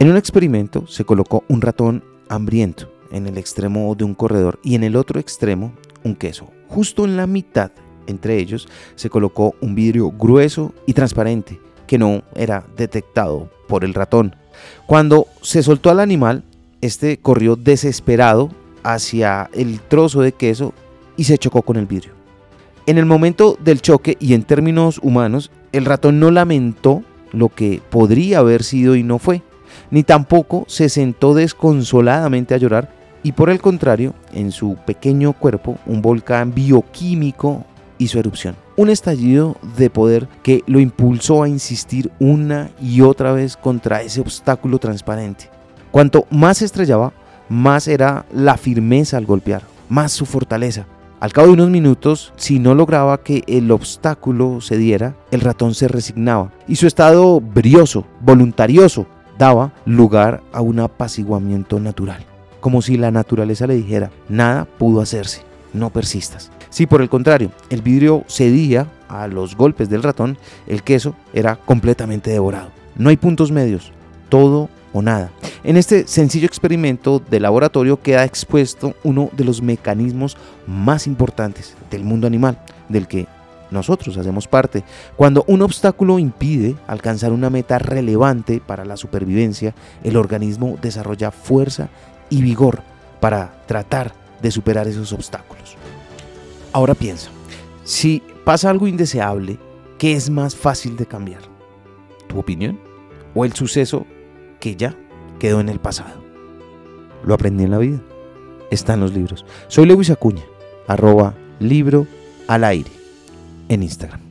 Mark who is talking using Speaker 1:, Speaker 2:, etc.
Speaker 1: En un experimento se colocó un ratón hambriento en el extremo de un corredor y en el otro extremo un queso. Justo en la mitad entre ellos se colocó un vidrio grueso y transparente que no era detectado por el ratón. Cuando se soltó al animal, este corrió desesperado hacia el trozo de queso y se chocó con el vidrio. En el momento del choque y en términos humanos, el ratón no lamentó lo que podría haber sido y no fue, ni tampoco se sentó desconsoladamente a llorar y por el contrario, en su pequeño cuerpo, un volcán bioquímico hizo erupción. Un estallido de poder que lo impulsó a insistir una y otra vez contra ese obstáculo transparente. Cuanto más estrellaba, más era la firmeza al golpear, más su fortaleza. Al cabo de unos minutos, si no lograba que el obstáculo cediera, el ratón se resignaba y su estado brioso, voluntarioso, daba lugar a un apaciguamiento natural, como si la naturaleza le dijera, nada pudo hacerse, no persistas. Si por el contrario el vidrio cedía a los golpes del ratón, el queso era completamente devorado. No hay puntos medios, todo o nada. En este sencillo experimento de laboratorio queda expuesto uno de los mecanismos más importantes del mundo animal, del que nosotros hacemos parte. Cuando un obstáculo impide alcanzar una meta relevante para la supervivencia, el organismo desarrolla fuerza y vigor para tratar de superar esos obstáculos. Ahora piensa, si pasa algo indeseable, ¿qué es más fácil de cambiar? ¿Tu opinión? ¿O el suceso que ya quedó en el pasado? Lo aprendí en la vida. Está en los libros. Soy Lewis Acuña, arroba libro al aire en Instagram.